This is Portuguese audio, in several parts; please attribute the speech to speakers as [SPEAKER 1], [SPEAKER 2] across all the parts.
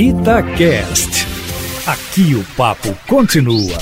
[SPEAKER 1] Itacast. Aqui o papo continua.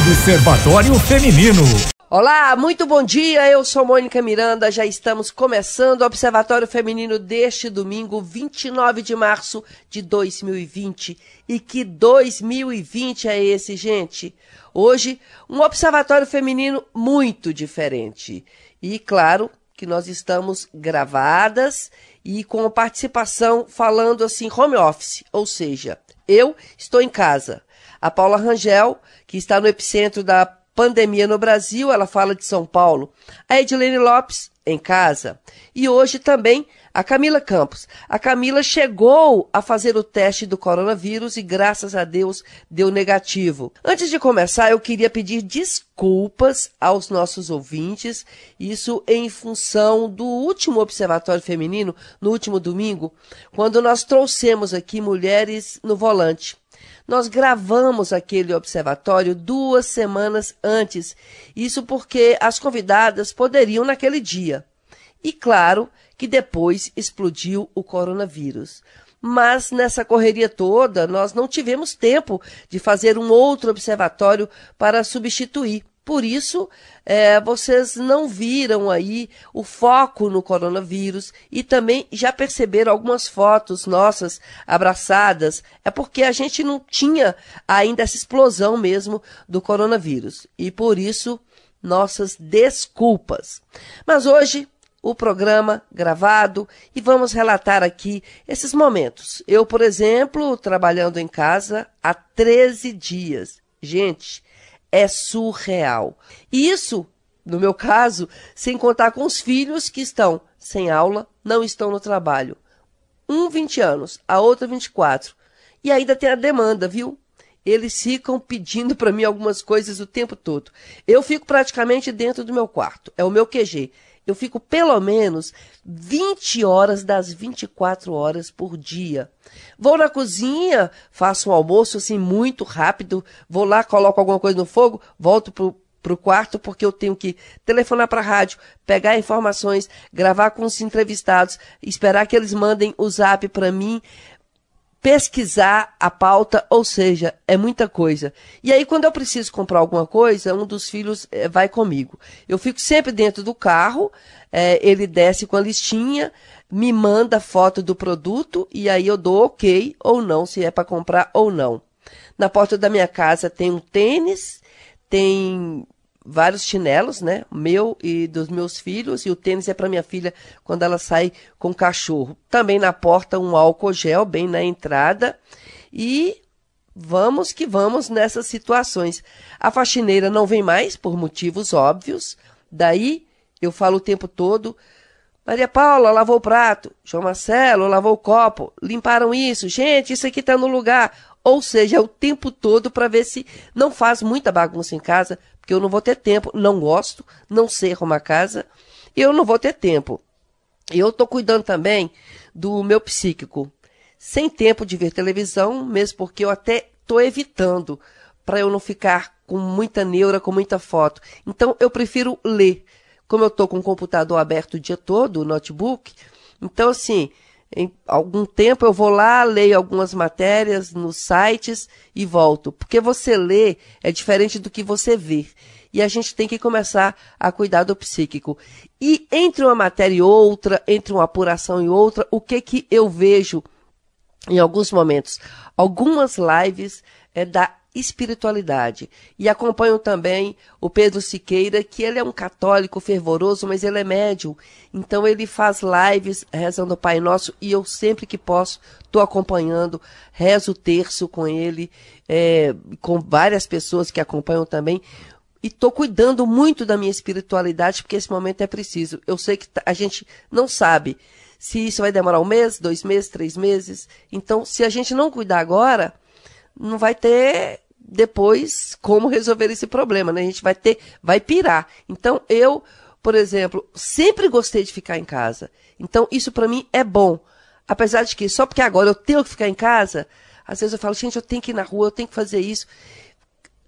[SPEAKER 1] Observatório Feminino.
[SPEAKER 2] Olá, muito bom dia. Eu sou Mônica Miranda. Já estamos começando o Observatório Feminino deste domingo, 29 de março de 2020. E que 2020 é esse, gente? Hoje, um Observatório Feminino muito diferente. E, claro, que nós estamos gravadas e com participação falando assim home office, ou seja, eu estou em casa. A Paula Rangel, que está no epicentro da pandemia no Brasil, ela fala de São Paulo. A Edilene Lopes, em casa. E hoje também a Camila Campos. A Camila chegou a fazer o teste do coronavírus e, graças a Deus, deu negativo. Antes de começar, eu queria pedir desculpas aos nossos ouvintes, isso em função do último Observatório Feminino, no último domingo, quando nós trouxemos aqui mulheres no volante. Nós gravamos aquele observatório duas semanas antes, isso porque as convidadas poderiam naquele dia. E claro que depois explodiu o coronavírus. Mas nessa correria toda, nós não tivemos tempo de fazer um outro observatório para substituir. Por isso, é, vocês não viram aí o foco no coronavírus e também já perceberam algumas fotos nossas abraçadas. É porque a gente não tinha ainda essa explosão mesmo do coronavírus. E por isso, nossas desculpas. Mas hoje o programa gravado e vamos relatar aqui esses momentos. Eu, por exemplo, trabalhando em casa há 13 dias. Gente, é surreal. E isso, no meu caso, sem contar com os filhos que estão sem aula, não estão no trabalho. Um 20 anos, a outra 24. E ainda tem a demanda, viu? Eles ficam pedindo para mim algumas coisas o tempo todo. Eu fico praticamente dentro do meu quarto. É o meu QG. Eu fico pelo menos 20 horas das 24 horas por dia. Vou na cozinha, faço um almoço assim muito rápido, vou lá, coloco alguma coisa no fogo, volto pro para o quarto porque eu tenho que telefonar para a rádio, pegar informações, gravar com os entrevistados, esperar que eles mandem o zap para mim, pesquisar a pauta, ou seja, é muita coisa. E aí, quando eu preciso comprar alguma coisa, um dos filhos é, vai comigo. Eu fico sempre dentro do carro, é, ele desce com a listinha, me manda foto do produto e aí eu dou ok ou não, se é para comprar ou não. Na porta da minha casa tem um tênis, tem vários chinelos, né? Meu e dos meus filhos, e o tênis é para minha filha quando ela sai com o cachorro. Também na porta um álcool gel bem na entrada e vamos que vamos nessas situações. A faxineira não vem mais por motivos óbvios. Daí eu falo o tempo todo Maria Paula lavou o prato, João Marcelo lavou o copo, limparam isso, gente, isso aqui está no lugar. Ou seja, é o tempo todo para ver se não faz muita bagunça em casa, porque eu não vou ter tempo, não gosto, não sei arrumar casa, eu não vou ter tempo. Eu estou cuidando também do meu psíquico. Sem tempo de ver televisão, mesmo porque eu até estou evitando, para eu não ficar com muita neura, com muita foto. Então, eu prefiro ler. Como eu estou com o computador aberto o dia todo, o notebook, então, assim, em algum tempo eu vou lá, leio algumas matérias nos sites e volto. Porque você lê é diferente do que você vê. E a gente tem que começar a cuidar do psíquico. E entre uma matéria e outra, entre uma apuração e outra, o que que eu vejo em alguns momentos? Algumas lives é da espiritualidade. E acompanho também o Pedro Siqueira, que ele é um católico fervoroso, mas ele é médium. Então ele faz lives rezando o Pai Nosso e eu sempre que posso estou acompanhando, rezo o terço com ele, é, com várias pessoas que acompanham também. E estou cuidando muito da minha espiritualidade, porque esse momento é preciso. Eu sei que a gente não sabe se isso vai demorar um mês, dois meses, três meses. Então, se a gente não cuidar agora, não vai ter depois como resolver esse problema, né? A gente vai ter, vai pirar. Então eu, por exemplo, sempre gostei de ficar em casa. Então isso para mim é bom. Apesar de que só porque agora eu tenho que ficar em casa, às vezes eu falo, gente, eu tenho que ir na rua, eu tenho que fazer isso.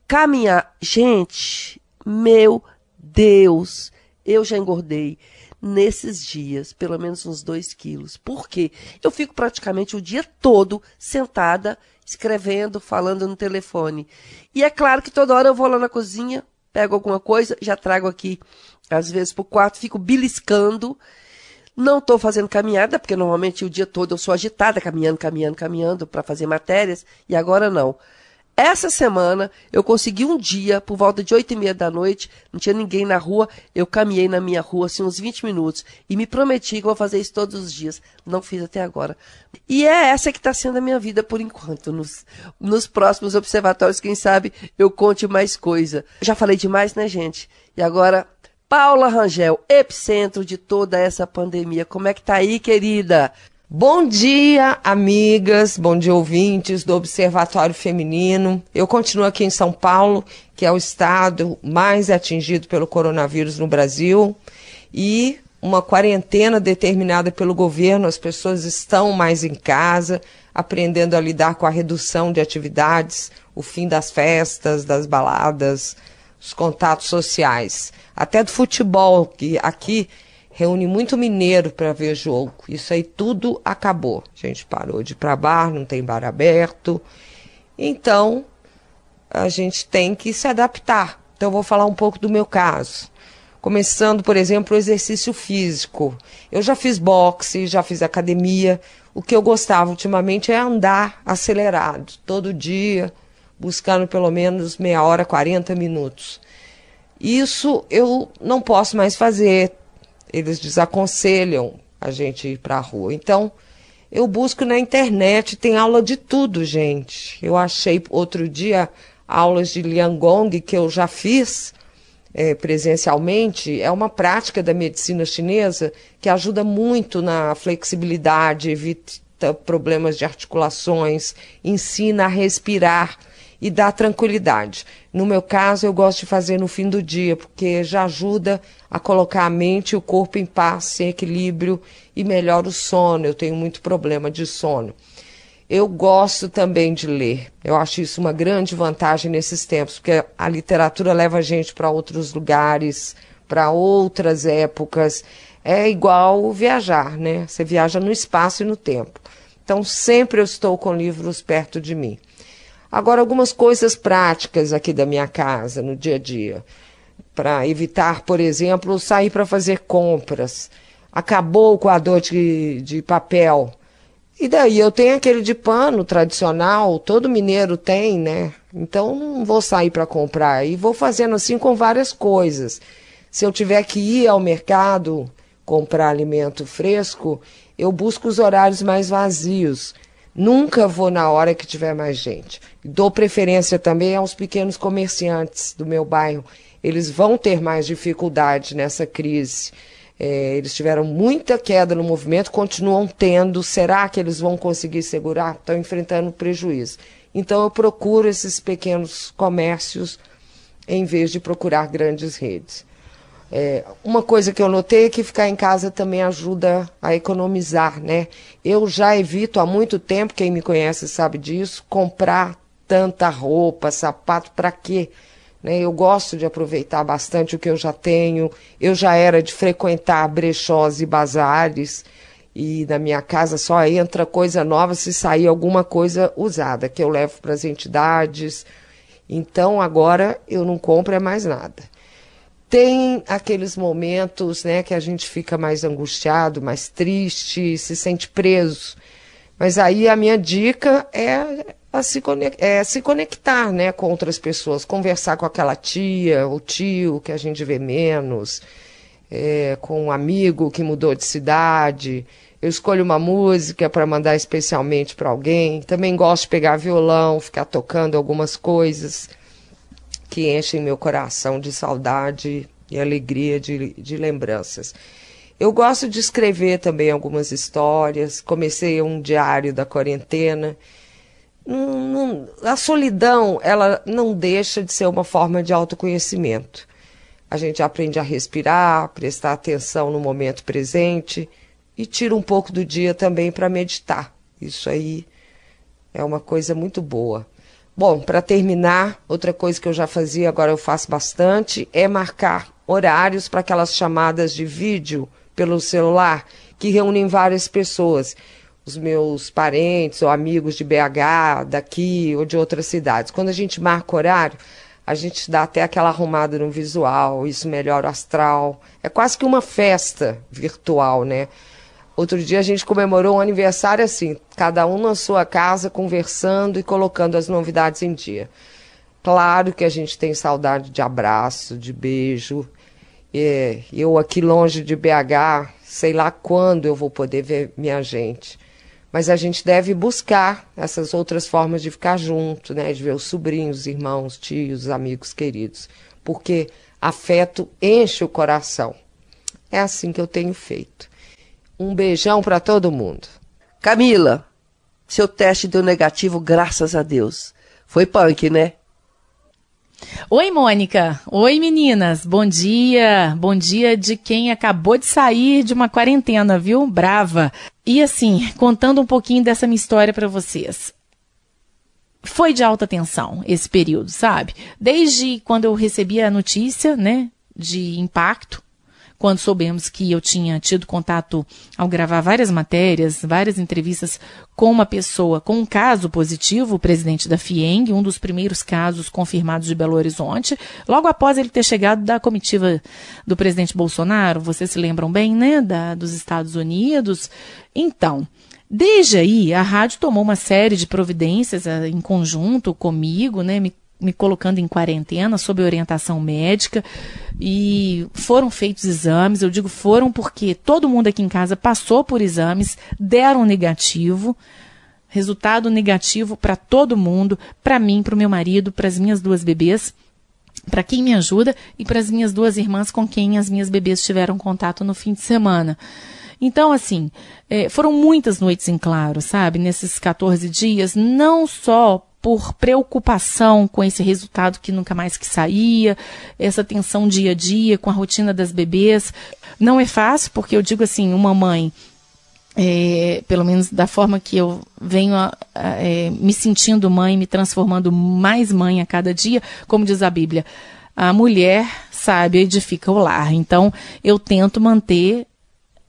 [SPEAKER 2] Caminhar, gente, meu Deus, eu já engordei. Nesses dias, pelo menos uns dois quilos. Por quê? Eu fico praticamente o dia todo sentada, escrevendo, falando no telefone. E é claro que toda hora eu vou lá na cozinha, pego alguma coisa, já trago aqui, às vezes, para o quarto, fico beliscando. Não estou fazendo caminhada, porque normalmente o dia todo eu sou agitada, caminhando, caminhando, caminhando para fazer matérias, e agora não. Essa semana eu consegui um dia, por volta de oito e meia da noite, não tinha ninguém na rua, eu caminhei na minha rua assim uns 20 minutos e me prometi que vou fazer isso todos os dias. Não fiz até agora. E é essa que está sendo a minha vida por enquanto. Nos, nos próximos observatórios, quem sabe eu conte mais coisa. Já falei demais, né, gente? E agora, Paula Rangel, epicentro de toda essa pandemia. Como é que tá aí, querida?
[SPEAKER 3] Bom dia, amigas, bom dia, ouvintes do Observatório Feminino. Eu continuo aqui em São Paulo, que é o estado mais atingido pelo coronavírus no Brasil, e uma quarentena determinada pelo governo. As pessoas estão mais em casa, aprendendo a lidar com a redução de atividades, o fim das festas, das baladas, os contatos sociais, até do futebol, que aqui reúne muito mineiro para ver jogo. Isso aí tudo acabou. A gente parou de ir para bar, não tem bar aberto. Então, a gente tem que se adaptar. Então, eu vou falar um pouco do meu caso. Começando, por exemplo, o exercício físico. Eu já fiz boxe, já fiz academia. O que eu gostava ultimamente é andar acelerado, todo dia, buscando pelo menos meia hora, 40 minutos. Isso eu não posso mais fazer eles desaconselham a gente ir para a rua. Então, eu busco na internet, tem aula de tudo, gente. Eu achei outro dia aulas de Liangong que eu já fiz é, presencialmente. É uma prática da medicina chinesa que ajuda muito na flexibilidade, evita problemas de articulações, ensina a respirar e dá tranquilidade. No meu caso, eu gosto de fazer no fim do dia, porque já ajuda a colocar a mente e o corpo em paz, em equilíbrio e melhora o sono. Eu tenho muito problema de sono. Eu gosto também de ler. Eu acho isso uma grande vantagem nesses tempos, porque a literatura leva a gente para outros lugares, para outras épocas. É igual viajar, né? Você viaja no espaço e no tempo. Então, sempre eu estou com livros perto de mim. Agora, algumas coisas práticas aqui da minha casa, no dia a dia. Para evitar, por exemplo, sair para fazer compras. Acabou o coador de, de papel. E daí eu tenho aquele de pano tradicional, todo mineiro tem, né? Então não vou sair para comprar. E vou fazendo assim com várias coisas. Se eu tiver que ir ao mercado comprar alimento fresco, eu busco os horários mais vazios Nunca vou na hora que tiver mais gente. Dou preferência também aos pequenos comerciantes do meu bairro. Eles vão ter mais dificuldade nessa crise. É, eles tiveram muita queda no movimento, continuam tendo. Será que eles vão conseguir segurar? Estão enfrentando prejuízo. Então eu procuro esses pequenos comércios em vez de procurar grandes redes. É, uma coisa que eu notei é que ficar em casa também ajuda a economizar, né? Eu já evito há muito tempo, quem me conhece sabe disso, comprar tanta roupa, sapato, para quê? Né? Eu gosto de aproveitar bastante o que eu já tenho. Eu já era de frequentar brechós e bazares, e na minha casa só entra coisa nova se sair alguma coisa usada, que eu levo para as entidades. Então agora eu não compro é mais nada. Tem aqueles momentos né, que a gente fica mais angustiado, mais triste, se sente preso. Mas aí a minha dica é, a se, conectar, é se conectar né, com outras pessoas, conversar com aquela tia ou tio que a gente vê menos, é, com um amigo que mudou de cidade. Eu escolho uma música para mandar especialmente para alguém. Também gosto de pegar violão, ficar tocando algumas coisas que enchem meu coração de saudade e alegria de, de lembranças. Eu gosto de escrever também algumas histórias. Comecei um diário da quarentena. a solidão, ela não deixa de ser uma forma de autoconhecimento. A gente aprende a respirar, prestar atenção no momento presente e tira um pouco do dia também para meditar. Isso aí é uma coisa muito boa. Bom, para terminar, outra coisa que eu já fazia, agora eu faço bastante, é marcar horários para aquelas chamadas de vídeo pelo celular que reúnem várias pessoas. Os meus parentes ou amigos de BH, daqui ou de outras cidades. Quando a gente marca horário, a gente dá até aquela arrumada no visual, isso melhora o astral. É quase que uma festa virtual, né? Outro dia a gente comemorou um aniversário assim, cada um na sua casa, conversando e colocando as novidades em dia. Claro que a gente tem saudade de abraço, de beijo. É, eu aqui longe de BH, sei lá quando eu vou poder ver minha gente. Mas a gente deve buscar essas outras formas de ficar junto, né? De ver os sobrinhos, irmãos, tios, amigos queridos. Porque afeto enche o coração. É assim que eu tenho feito. Um beijão para todo mundo.
[SPEAKER 2] Camila, seu teste deu negativo, graças a Deus. Foi punk, né?
[SPEAKER 4] Oi, Mônica. Oi, meninas. Bom dia. Bom dia de quem acabou de sair de uma quarentena, viu? Brava. E assim, contando um pouquinho dessa minha história para vocês. Foi de alta tensão esse período, sabe? Desde quando eu recebi a notícia, né, de impacto quando soubemos que eu tinha tido contato ao gravar várias matérias, várias entrevistas com uma pessoa com um caso positivo, o presidente da FIENG, um dos primeiros casos confirmados de Belo Horizonte, logo após ele ter chegado da comitiva do presidente Bolsonaro, vocês se lembram bem, né, da, dos Estados Unidos. Então, Desde aí, a rádio tomou uma série de providências eh, em conjunto comigo, né, me me colocando em quarentena sob orientação médica e foram feitos exames. Eu digo foram porque todo mundo aqui em casa passou por exames, deram negativo. Resultado negativo para todo mundo, para mim, para o meu marido, para as minhas duas bebês, para quem me ajuda e para as minhas duas irmãs com quem as minhas bebês tiveram contato no fim de semana. Então, assim, é, foram muitas noites em claro, sabe, nesses 14 dias, não só por preocupação com esse resultado que nunca mais que saía, essa tensão dia a dia com a rotina das bebês. Não é fácil, porque eu digo assim, uma mãe, é, pelo menos da forma que eu venho a, a, é, me sentindo mãe, me transformando mais mãe a cada dia, como diz a Bíblia, a mulher sabe edifica o lar. Então eu tento manter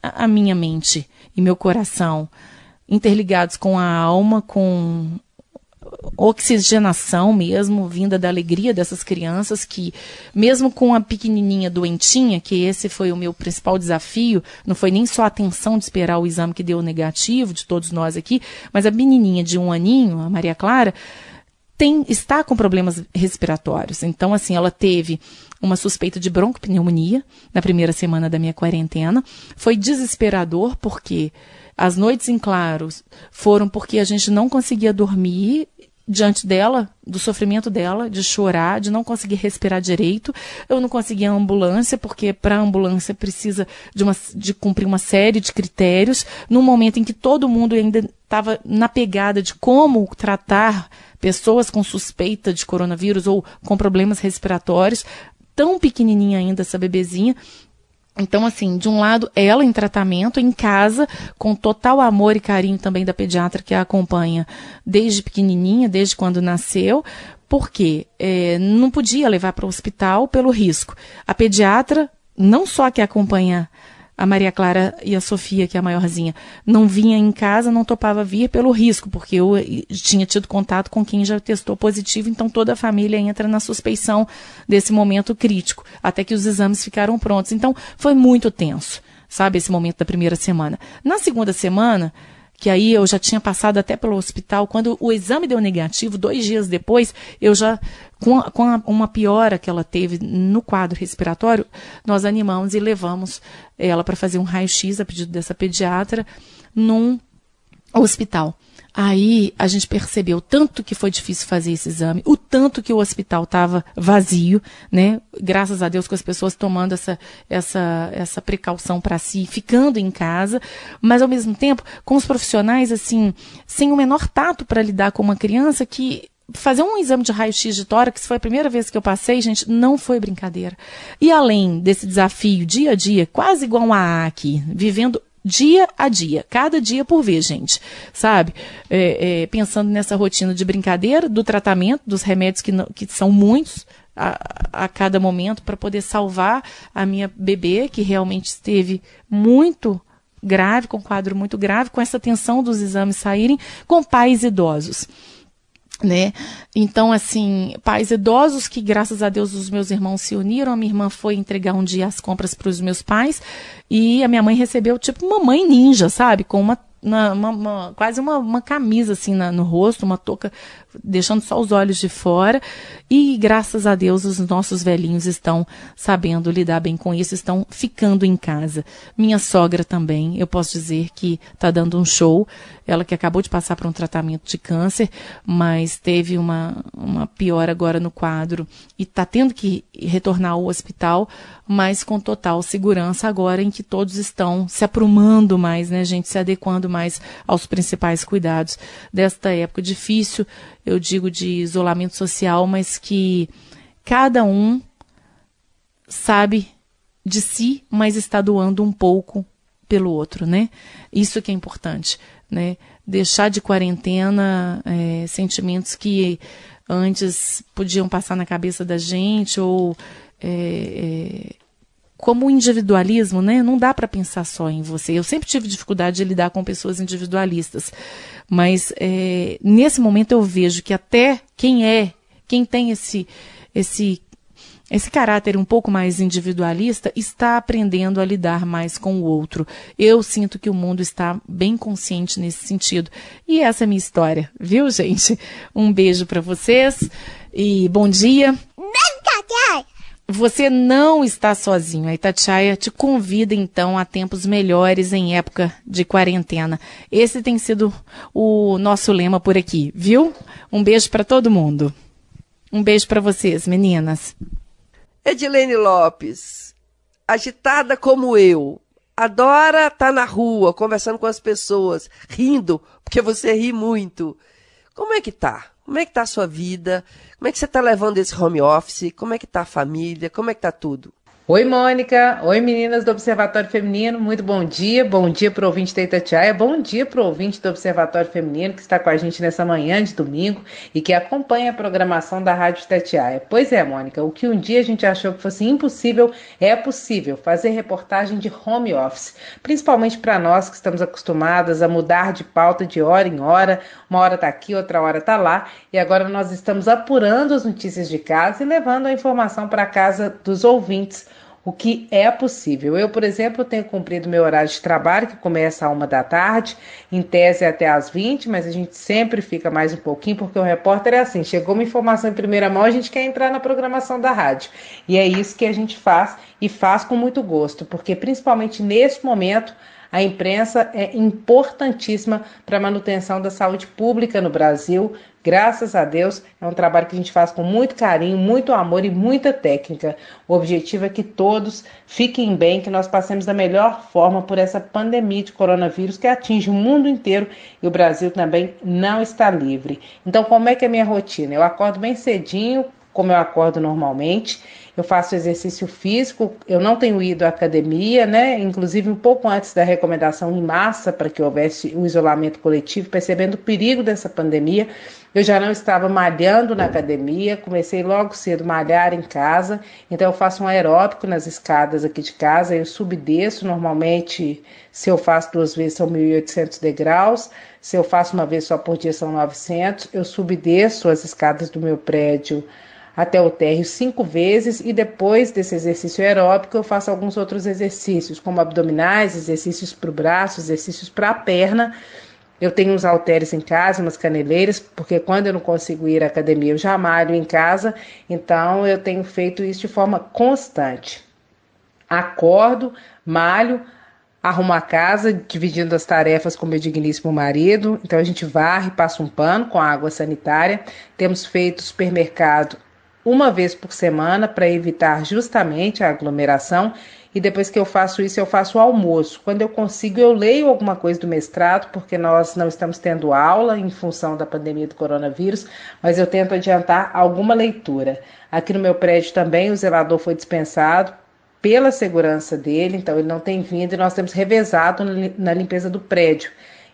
[SPEAKER 4] a, a minha mente e meu coração interligados com a alma, com oxigenação mesmo, vinda da alegria dessas crianças que, mesmo com a pequenininha doentinha, que esse foi o meu principal desafio, não foi nem só a atenção de esperar o exame que deu negativo de todos nós aqui, mas a menininha de um aninho, a Maria Clara, tem, está com problemas respiratórios. Então, assim, ela teve uma suspeita de broncopneumonia na primeira semana da minha quarentena. Foi desesperador porque as noites em claros foram porque a gente não conseguia dormir diante dela, do sofrimento dela, de chorar, de não conseguir respirar direito. Eu não conseguia ambulância, porque para ambulância precisa de, uma, de cumprir uma série de critérios, num momento em que todo mundo ainda estava na pegada de como tratar pessoas com suspeita de coronavírus ou com problemas respiratórios, tão pequenininha ainda essa bebezinha, então, assim, de um lado, ela em tratamento, em casa, com total amor e carinho também da pediatra que a acompanha desde pequenininha, desde quando nasceu, porque é, não podia levar para o hospital pelo risco. A pediatra, não só que acompanha a Maria Clara e a Sofia, que é a maiorzinha, não vinha em casa, não topava vir pelo risco, porque eu tinha tido contato com quem já testou positivo, então toda a família entra na suspeição desse momento crítico, até que os exames ficaram prontos. Então foi muito tenso, sabe, esse momento da primeira semana. Na segunda semana, que aí eu já tinha passado até pelo hospital. Quando o exame deu negativo, dois dias depois, eu já, com, com a, uma piora que ela teve no quadro respiratório, nós animamos e levamos ela para fazer um raio-x a pedido dessa pediatra num hospital. Aí a gente percebeu tanto que foi difícil fazer esse exame, o tanto que o hospital estava vazio, né? Graças a Deus com as pessoas tomando essa, essa, essa precaução para si, ficando em casa, mas ao mesmo tempo com os profissionais assim, sem o menor tato para lidar com uma criança que fazer um exame de raio-x de tórax foi a primeira vez que eu passei, gente, não foi brincadeira. E além desse desafio dia a dia, quase igual a aqui, vivendo dia a dia, cada dia por vez, gente, sabe? É, é, pensando nessa rotina de brincadeira, do tratamento, dos remédios que, não, que são muitos, a, a, cada momento para poder salvar a minha bebê, que realmente esteve muito grave, com um quadro muito grave, com essa tensão dos exames saírem, com pais idosos né? Então, assim, pais idosos que, graças a Deus, os meus irmãos se uniram. A minha irmã foi entregar um dia as compras para os meus pais e a minha mãe recebeu, tipo, uma mãe ninja, sabe? Com uma, uma, uma, uma quase uma, uma camisa, assim, na, no rosto, uma touca deixando só os olhos de fora. E graças a Deus os nossos velhinhos estão sabendo lidar bem com isso, estão ficando em casa. Minha sogra também, eu posso dizer que está dando um show. Ela que acabou de passar por um tratamento de câncer, mas teve uma, uma piora agora no quadro e está tendo que retornar ao hospital, mas com total segurança agora em que todos estão se aprumando mais, né, gente, se adequando mais aos principais cuidados desta época difícil eu digo de isolamento social, mas que cada um sabe de si, mas está doando um pouco pelo outro, né? Isso que é importante, né? Deixar de quarentena é, sentimentos que antes podiam passar na cabeça da gente ou é, é, como o individualismo, né? Não dá para pensar só em você. Eu sempre tive dificuldade de lidar com pessoas individualistas, mas é, nesse momento eu vejo que até quem é, quem tem esse esse esse caráter um pouco mais individualista está aprendendo a lidar mais com o outro. Eu sinto que o mundo está bem consciente nesse sentido. E essa é a minha história, viu, gente? Um beijo para vocês e bom dia. Você não está sozinho. A Itatiaia te convida então a tempos melhores em época de quarentena. Esse tem sido o nosso lema por aqui, viu? Um beijo para todo mundo. Um beijo para vocês, meninas.
[SPEAKER 2] Edilene Lopes, agitada como eu, adora estar tá na rua, conversando com as pessoas, rindo, porque você ri muito. Como é que tá? Como é que tá a sua vida? Como é que você está levando esse home office? Como é que tá a família? Como é que tá tudo?
[SPEAKER 5] Oi, Mônica. Oi, meninas do Observatório Feminino. Muito bom dia. Bom dia para o ouvinte da Itatiaia. Bom dia para o ouvinte do Observatório Feminino que está com a gente nessa manhã de domingo e que acompanha a programação da Rádio Itatiaia. Pois é, Mônica, o que um dia a gente achou que fosse impossível é possível fazer reportagem de home office, principalmente para nós que estamos acostumadas a mudar de pauta de hora em hora. Uma hora está aqui, outra hora está lá. E agora nós estamos apurando as notícias de casa e levando a informação para casa dos ouvintes o que é possível. Eu, por exemplo, tenho cumprido meu horário de trabalho, que começa a uma da tarde, em tese até às 20, mas a gente sempre fica mais um pouquinho, porque o repórter é assim: chegou uma informação em primeira mão, a gente quer entrar na programação da rádio. E é isso que a gente faz e faz com muito gosto, porque principalmente nesse momento a imprensa é importantíssima para a manutenção da saúde pública no Brasil. Graças a Deus, é um trabalho que a gente faz com muito carinho, muito amor e muita técnica. O objetivo é que todos fiquem bem, que nós passemos da melhor forma por essa pandemia de coronavírus que atinge o mundo inteiro e o Brasil também não está livre. Então, como é que é a minha rotina? Eu acordo bem cedinho, como eu acordo normalmente eu faço exercício físico, eu não tenho ido à academia, né? Inclusive um pouco antes da recomendação em massa para que houvesse o isolamento coletivo, percebendo o perigo dessa pandemia, eu já não estava malhando na academia, comecei logo cedo a malhar em casa, então eu faço um aeróbico nas escadas aqui de casa, eu subdesço normalmente, se eu faço duas vezes são 1.800 degraus, se eu faço uma vez só por dia são 900, eu subdesço as escadas do meu prédio até o térreo cinco vezes e depois desse exercício aeróbico eu faço alguns outros exercícios, como abdominais, exercícios para o braço, exercícios para a perna. Eu tenho uns halteres em casa, umas caneleiras, porque quando eu não consigo ir à academia eu já malho em casa, então eu tenho feito isso de forma constante. Acordo, malho, arrumo a casa, dividindo as tarefas com meu digníssimo marido. Então a gente varre, passa um pano com água sanitária. Temos feito supermercado uma vez por semana para evitar justamente a aglomeração. E depois que eu faço isso, eu faço o almoço. Quando eu consigo, eu leio alguma coisa do mestrado, porque nós não estamos tendo aula em função da pandemia do coronavírus, mas eu tento adiantar alguma leitura. Aqui no meu prédio também o zelador foi dispensado pela segurança dele, então ele não tem vindo e nós temos revezado na limpeza do prédio.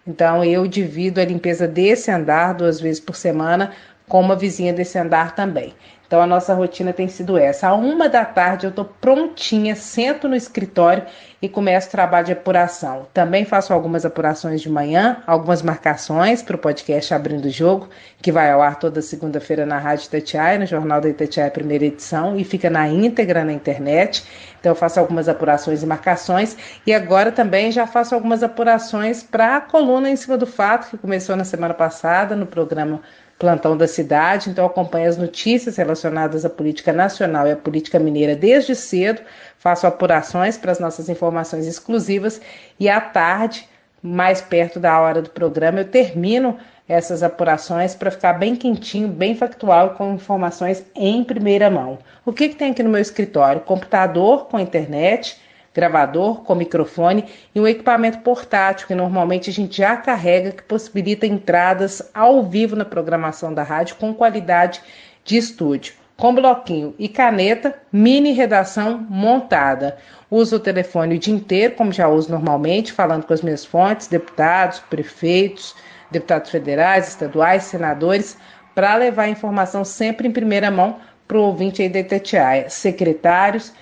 [SPEAKER 5] Então eu divido a limpeza desse andar duas vezes por semana com uma vizinha desse andar também. Então a nossa rotina tem sido essa. À uma da tarde eu estou prontinha, sento no escritório e começo o trabalho de apuração. Também faço algumas apurações de manhã, algumas marcações para o podcast Abrindo o Jogo, que vai ao ar toda segunda-feira na Rádio Itatiaia, no Jornal da Itatiaia, primeira edição, e fica na íntegra na internet. Então eu faço algumas apurações e marcações. E agora também já faço algumas apurações para a coluna em cima do fato, que começou na semana passada no programa plantão da cidade, então acompanho as notícias relacionadas à política nacional e à política mineira desde cedo, faço apurações para as nossas informações exclusivas e à tarde, mais perto da hora do programa, eu termino essas apurações para ficar bem quentinho, bem factual com informações em primeira mão. O que, que tem aqui no meu escritório? Computador com internet, gravador com microfone e um equipamento portátil que normalmente a gente já carrega que possibilita entradas ao vivo na programação da rádio com qualidade de estúdio. Com bloquinho e caneta, mini redação montada. Uso o telefone o dia inteiro, como já uso normalmente, falando com as minhas fontes, deputados, prefeitos, deputados federais, estaduais, senadores, para levar a informação sempre em primeira mão para o ouvinte aí da Itatiaia, secretários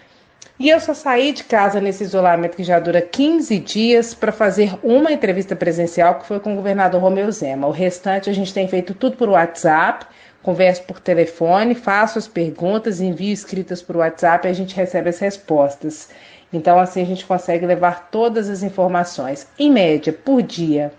[SPEAKER 5] e eu só saí de casa nesse isolamento que já dura 15 dias para fazer uma entrevista presencial que foi com o governador Romeu Zema. O restante a gente tem feito tudo por WhatsApp, converso por telefone, faço as perguntas, envio escritas por WhatsApp e a gente recebe as respostas. Então assim a gente consegue levar todas as informações, em média, por dia,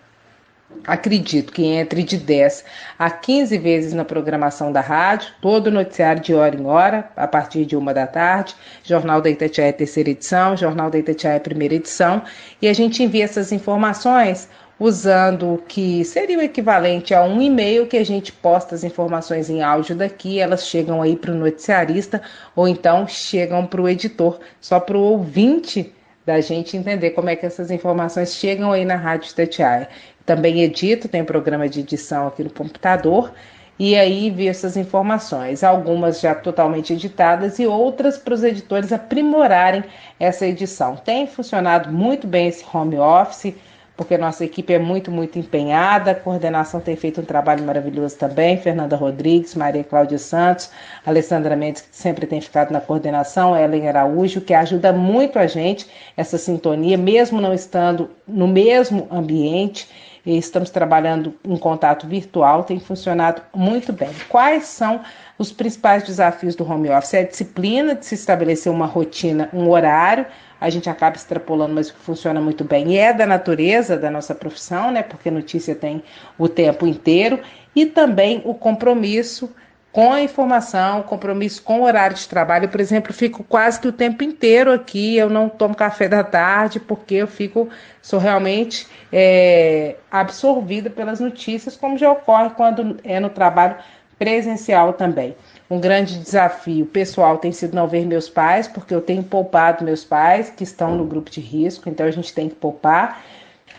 [SPEAKER 5] acredito que entre de 10 a 15 vezes na programação da rádio, todo noticiário de hora em hora, a partir de uma da tarde, Jornal da Itatiaia terceira edição, Jornal da Itatiaia primeira edição, e a gente envia essas informações usando o que seria o equivalente a um e-mail que a gente posta as informações em áudio daqui, elas chegam aí para o noticiarista ou então chegam para o editor, só para o ouvinte da gente entender como é que essas informações chegam aí na Rádio Itatiaia. Também edito, tem programa de edição aqui no computador e aí vi essas informações, algumas já totalmente editadas e outras para os editores aprimorarem essa edição. Tem funcionado muito bem esse home office, porque nossa equipe é muito, muito empenhada, a coordenação tem feito um trabalho maravilhoso também, Fernanda Rodrigues, Maria Cláudia Santos, Alessandra Mendes, que sempre tem ficado na coordenação, Ellen Araújo, que ajuda muito a gente, essa sintonia, mesmo não estando no mesmo ambiente, estamos trabalhando em contato virtual, tem funcionado muito bem. Quais são os principais desafios do home office? É a disciplina de se estabelecer uma rotina, um horário, a gente acaba extrapolando, mas funciona muito bem. E é da natureza da nossa profissão, né? Porque notícia tem o tempo inteiro, e também o compromisso com a informação, compromisso com o horário de trabalho. Por exemplo, fico quase que o tempo inteiro aqui, eu não tomo café da tarde, porque eu fico, sou realmente é, absorvida pelas notícias, como já ocorre quando é no trabalho presencial também. Um grande desafio pessoal tem sido não ver meus pais, porque eu tenho poupado meus pais que estão no grupo de risco, então a gente tem que poupar.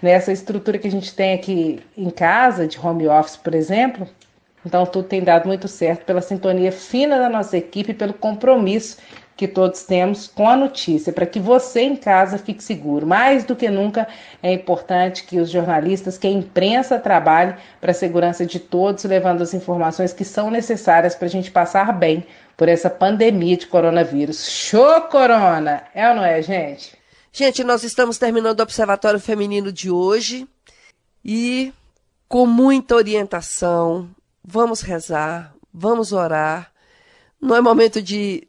[SPEAKER 5] Nessa estrutura que a gente tem aqui em casa, de home office, por exemplo, então, tudo tem dado muito certo pela sintonia fina da nossa equipe, pelo compromisso que todos temos com a notícia, para que você em casa fique seguro. Mais do que nunca é importante que os jornalistas, que a imprensa trabalhe para a segurança de todos, levando as informações que são necessárias para a gente passar bem por essa pandemia de coronavírus. Show, Corona! É ou não é, gente?
[SPEAKER 2] Gente, nós estamos terminando o Observatório Feminino de hoje e com muita orientação, vamos rezar, vamos orar. Não é momento de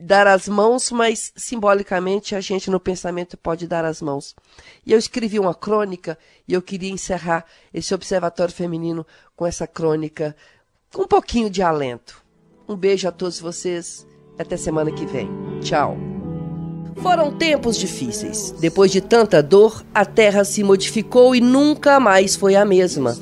[SPEAKER 2] dar as mãos, mas simbolicamente a gente no pensamento pode dar as mãos. E eu escrevi uma crônica e eu queria encerrar esse observatório feminino com essa crônica com um pouquinho de alento. Um beijo a todos vocês até semana que vem. Tchau. Foram tempos difíceis. Depois de tanta dor, a terra se modificou e nunca mais foi a mesma.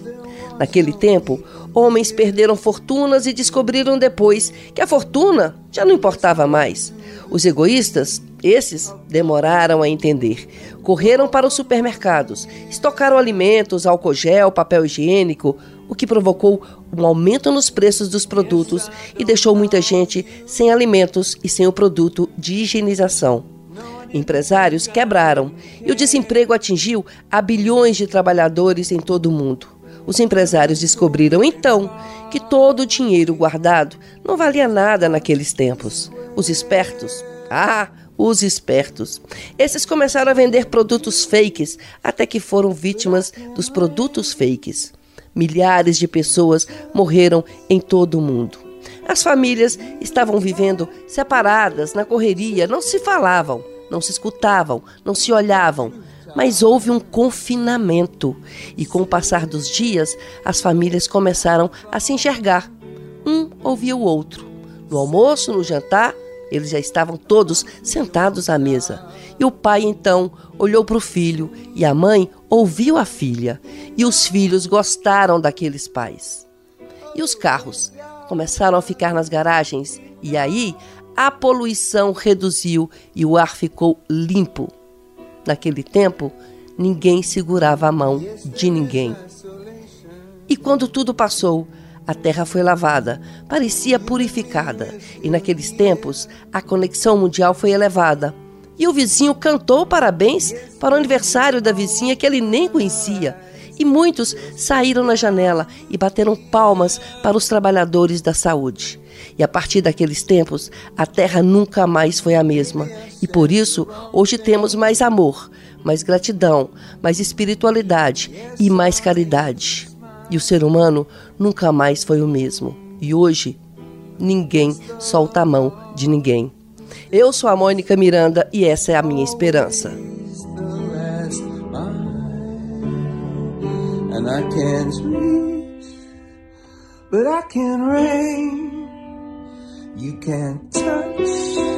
[SPEAKER 2] Naquele tempo, homens perderam fortunas e descobriram depois que a fortuna já não importava mais. Os egoístas, esses, demoraram a entender. Correram para os supermercados, estocaram alimentos, álcool gel, papel higiênico, o que provocou um aumento nos preços dos produtos e deixou muita gente sem alimentos e sem o produto de higienização. Empresários quebraram e o desemprego atingiu a bilhões de trabalhadores em todo o mundo. Os empresários descobriram então que todo o dinheiro guardado não valia nada naqueles tempos. Os espertos, ah, os espertos. Esses começaram a vender produtos fakes até que foram vítimas dos produtos fakes. Milhares de pessoas morreram em todo o mundo. As famílias estavam vivendo separadas, na correria, não se falavam, não se escutavam, não se olhavam. Mas houve um confinamento e, com o passar dos dias, as famílias começaram a se enxergar. Um ouvia o outro. No almoço, no jantar, eles já estavam todos sentados à mesa. E o pai então olhou para o filho e a mãe ouviu a filha. E os filhos gostaram daqueles pais. E os carros começaram a ficar nas garagens. E aí a poluição reduziu e o ar ficou limpo. Naquele tempo, ninguém segurava a mão de ninguém. E quando tudo passou, a terra foi lavada, parecia purificada, e naqueles tempos a conexão mundial foi elevada. E o vizinho cantou parabéns para o aniversário da vizinha que ele nem conhecia. E muitos saíram na janela e bateram palmas para os trabalhadores da saúde. E a partir daqueles tempos, a terra nunca mais foi a mesma. E por isso, hoje temos mais amor, mais gratidão, mais espiritualidade e mais caridade. E o ser humano nunca mais foi o mesmo. E hoje, ninguém solta a mão de ninguém. Eu sou a Mônica Miranda e essa é a minha esperança. You can't touch